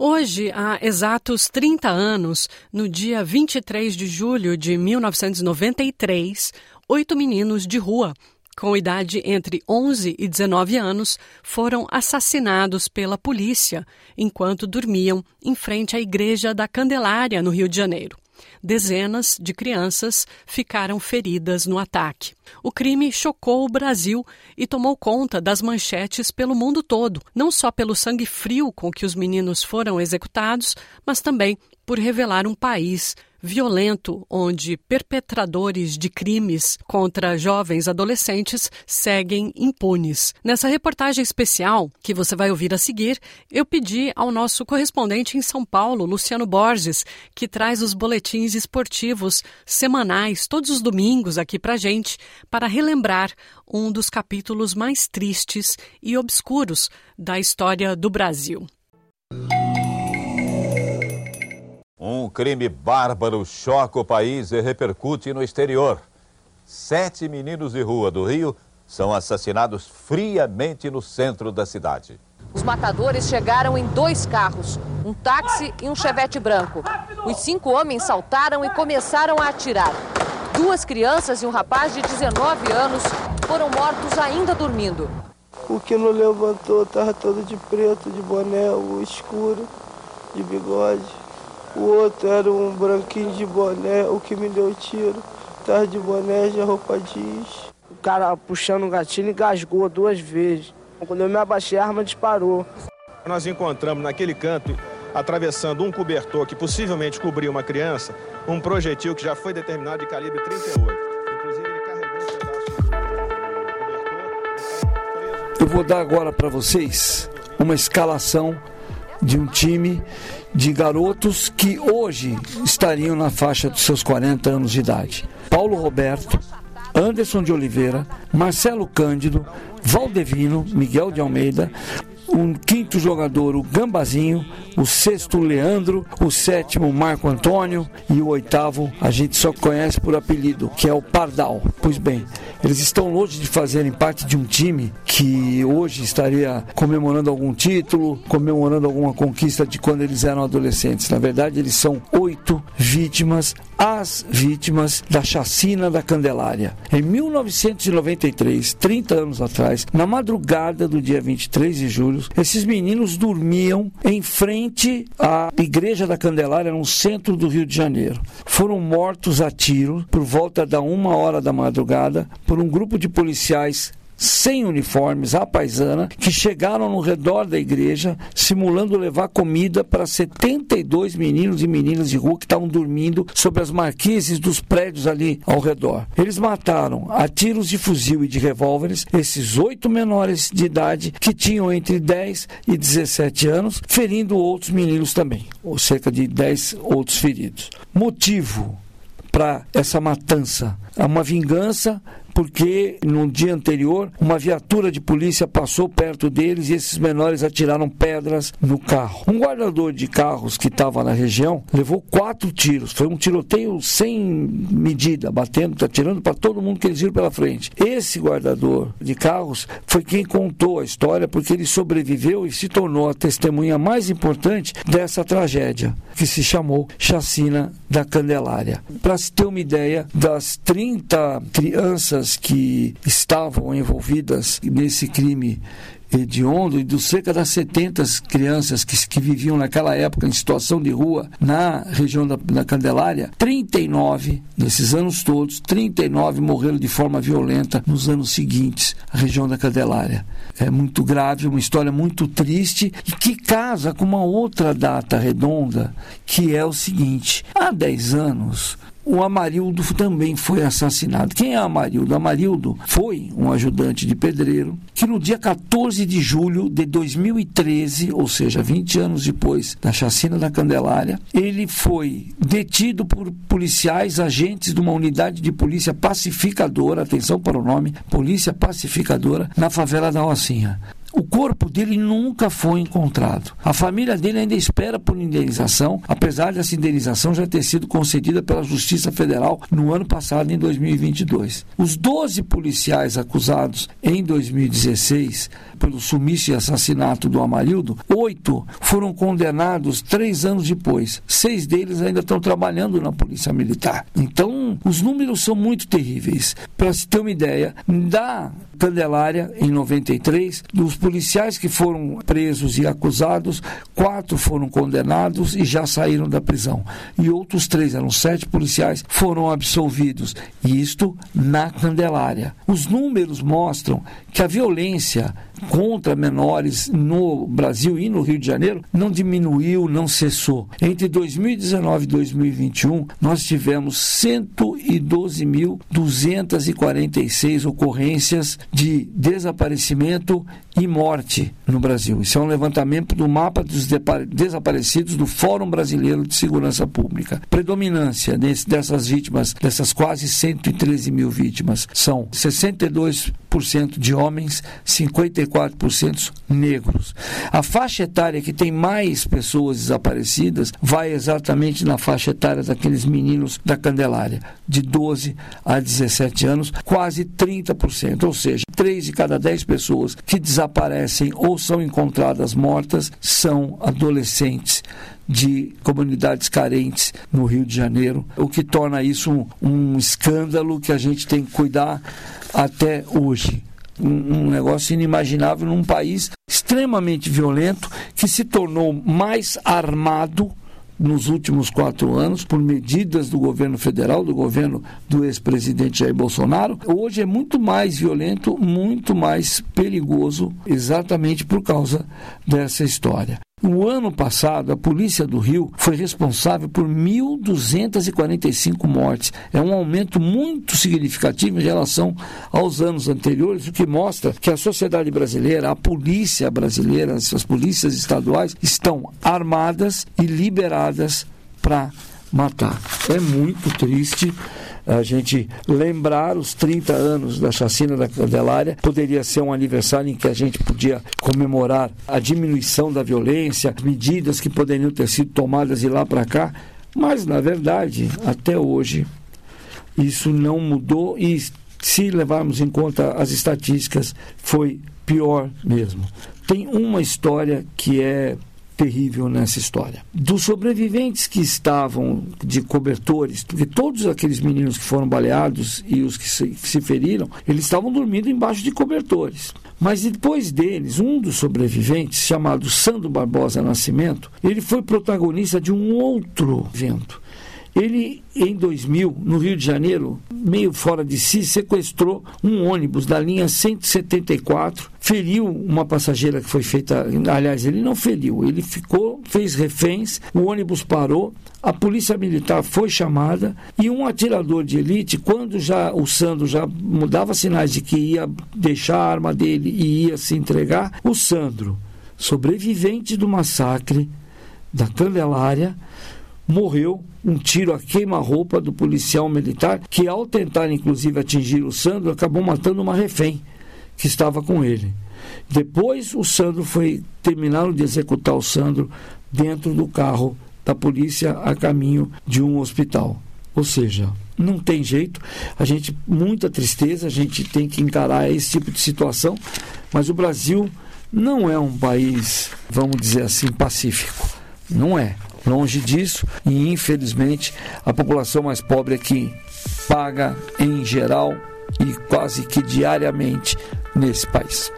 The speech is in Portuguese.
Hoje, há exatos 30 anos, no dia 23 de julho de 1993, oito meninos de rua, com idade entre 11 e 19 anos, foram assassinados pela polícia enquanto dormiam em frente à Igreja da Candelária, no Rio de Janeiro. Dezenas de crianças ficaram feridas no ataque. O crime chocou o Brasil e tomou conta das manchetes pelo mundo todo, não só pelo sangue frio com que os meninos foram executados, mas também por revelar um país violento onde perpetradores de crimes contra jovens adolescentes seguem impunes. Nessa reportagem especial que você vai ouvir a seguir, eu pedi ao nosso correspondente em São Paulo, Luciano Borges, que traz os boletins esportivos semanais todos os domingos aqui pra gente, para relembrar um dos capítulos mais tristes e obscuros da história do Brasil. Um crime bárbaro choca o país e repercute no exterior. Sete meninos de rua do Rio são assassinados friamente no centro da cidade. Os matadores chegaram em dois carros, um táxi e um chevette branco. Os cinco homens saltaram e começaram a atirar. Duas crianças e um rapaz de 19 anos foram mortos ainda dormindo. O que não levantou estava todo de preto, de boné, o escuro, de bigode. O outro era um branquinho de boné, o que me deu tiro. Tava de boné, de roupa jeans. O cara puxando o gatilho engasgou duas vezes. Quando eu me abaixei, a arma disparou. Nós encontramos naquele canto, atravessando um cobertor que possivelmente cobria uma criança, um projetil que já foi determinado de calibre 38. Inclusive, ele carregou um pedaço do cobertor. Eu vou dar agora para vocês uma escalação de um time de garotos que hoje estariam na faixa dos seus 40 anos de idade. Paulo Roberto, Anderson de Oliveira, Marcelo Cândido, Valdevino, Miguel de Almeida, um quinto jogador, o Gambazinho, o sexto, o Leandro, o sétimo, Marco Antônio e o oitavo, a gente só conhece por apelido, que é o Pardal. Pois bem, eles estão longe de fazerem parte de um time que hoje estaria comemorando algum título, comemorando alguma conquista de quando eles eram adolescentes. Na verdade, eles são oito vítimas, as vítimas da chacina da Candelária. Em 1993, 30 anos atrás, na madrugada do dia 23 de julho, esses meninos dormiam em frente à Igreja da Candelária, no centro do Rio de Janeiro. Foram mortos a tiro por volta da uma hora da madrugada por um grupo de policiais sem uniformes, à paisana, que chegaram no redor da igreja, simulando levar comida para 72 meninos e meninas de rua que estavam dormindo sobre as marquises dos prédios ali ao redor. Eles mataram a tiros de fuzil e de revólveres esses oito menores de idade que tinham entre 10 e 17 anos, ferindo outros meninos também, ou cerca de 10 outros feridos. Motivo para essa matança? É uma vingança porque no dia anterior uma viatura de polícia passou perto deles e esses menores atiraram pedras no carro. Um guardador de carros que estava na região levou quatro tiros. Foi um tiroteio sem medida, batendo, atirando para todo mundo que eles viram pela frente. Esse guardador de carros foi quem contou a história porque ele sobreviveu e se tornou a testemunha mais importante dessa tragédia, que se chamou Chacina da Candelária. Para se ter uma ideia das 30 crianças que estavam envolvidas nesse crime hediondo e dos cerca das 70 crianças que, que viviam naquela época em situação de rua na região da, da Candelária, 39 nesses anos todos, 39 morreram de forma violenta nos anos seguintes, a região da Candelária. É muito grave, uma história muito triste e que casa com uma outra data redonda, que é o seguinte: há 10 anos o Amarildo também foi assassinado. Quem é Amarildo? Amarildo foi um ajudante de pedreiro que no dia 14 de julho de 2013, ou seja, 20 anos depois da chacina da Candelária, ele foi detido por policiais, agentes de uma unidade de polícia pacificadora, atenção para o nome, polícia pacificadora, na favela da Rocinha. O corpo dele nunca foi encontrado. A família dele ainda espera por indenização, apesar dessa indenização já ter sido concedida pela Justiça Federal no ano passado, em 2022. Os 12 policiais acusados em 2016 pelo sumiço e assassinato do Amarildo, oito foram condenados três anos depois. Seis deles ainda estão trabalhando na Polícia Militar. Então, os números são muito terríveis. Para se ter uma ideia, da Candelária, em 93, dos policiais que foram presos e acusados, quatro foram condenados e já saíram da prisão. E outros três, eram sete policiais, foram absolvidos. E isto na Candelária. Os números mostram que a violência contra menores no Brasil e no Rio de Janeiro não diminuiu, não cessou. Entre 2019 e 2021, nós tivemos 112.246 ocorrências de desaparecimento e morte no Brasil. Isso é um levantamento do mapa dos desaparecidos do Fórum Brasileiro de Segurança Pública. Predominância desse, dessas vítimas, dessas quase 113 mil vítimas, são 62% de homens, 54% negros. A faixa etária que tem mais pessoas desaparecidas vai exatamente na faixa etária daqueles meninos da Candelária, de 12 a 17 anos, quase 30%. Ou seja, 3 de cada 10 pessoas que desaparecem ou são encontradas mortas são adolescentes de comunidades carentes no Rio de Janeiro, o que torna isso um, um escândalo que a gente tem que cuidar até hoje. Um, negócio inimaginável num país extremamente violento que se tornou mais armado nos últimos quatro anos por medidas do governo federal, do governo do ex-presidente Jair Bolsonaro, hoje é muito mais violento, muito mais perigoso, exatamente por causa dessa história. No ano passado, a Polícia do Rio foi responsável por 1.245 mortes. É um aumento muito significativo em relação aos anos anteriores, o que mostra que a sociedade brasileira, a polícia brasileira, as polícias estaduais estão armadas e liberadas para matar. É muito triste a gente lembrar os 30 anos da chacina da Candelária. Poderia ser um aniversário em que a gente podia comemorar a diminuição da violência, medidas que poderiam ter sido tomadas de lá para cá, mas na verdade, até hoje, isso não mudou e se levarmos em conta as estatísticas, foi pior mesmo. Tem uma história que é terrível nessa história. Dos sobreviventes que estavam de cobertores, porque todos aqueles meninos que foram baleados e os que se, se feriram, eles estavam dormindo embaixo de cobertores. Mas depois deles, um dos sobreviventes, chamado Sandro Barbosa Nascimento, ele foi protagonista de um outro evento ele, em 2000, no Rio de Janeiro, meio fora de si, sequestrou um ônibus da linha 174, feriu uma passageira que foi feita. Aliás, ele não feriu, ele ficou, fez reféns, o ônibus parou, a polícia militar foi chamada e um atirador de elite, quando já o Sandro já mudava sinais de que ia deixar a arma dele e ia se entregar, o Sandro, sobrevivente do massacre da Candelária, morreu um tiro a queima-roupa do policial militar, que ao tentar inclusive atingir o Sandro, acabou matando uma refém que estava com ele. Depois o Sandro foi terminaram de executar o Sandro dentro do carro da polícia a caminho de um hospital. Ou seja, não tem jeito, a gente muita tristeza, a gente tem que encarar esse tipo de situação, mas o Brasil não é um país, vamos dizer assim, pacífico. Não é. Longe disso, e infelizmente a população mais pobre é que paga em geral e quase que diariamente nesse país.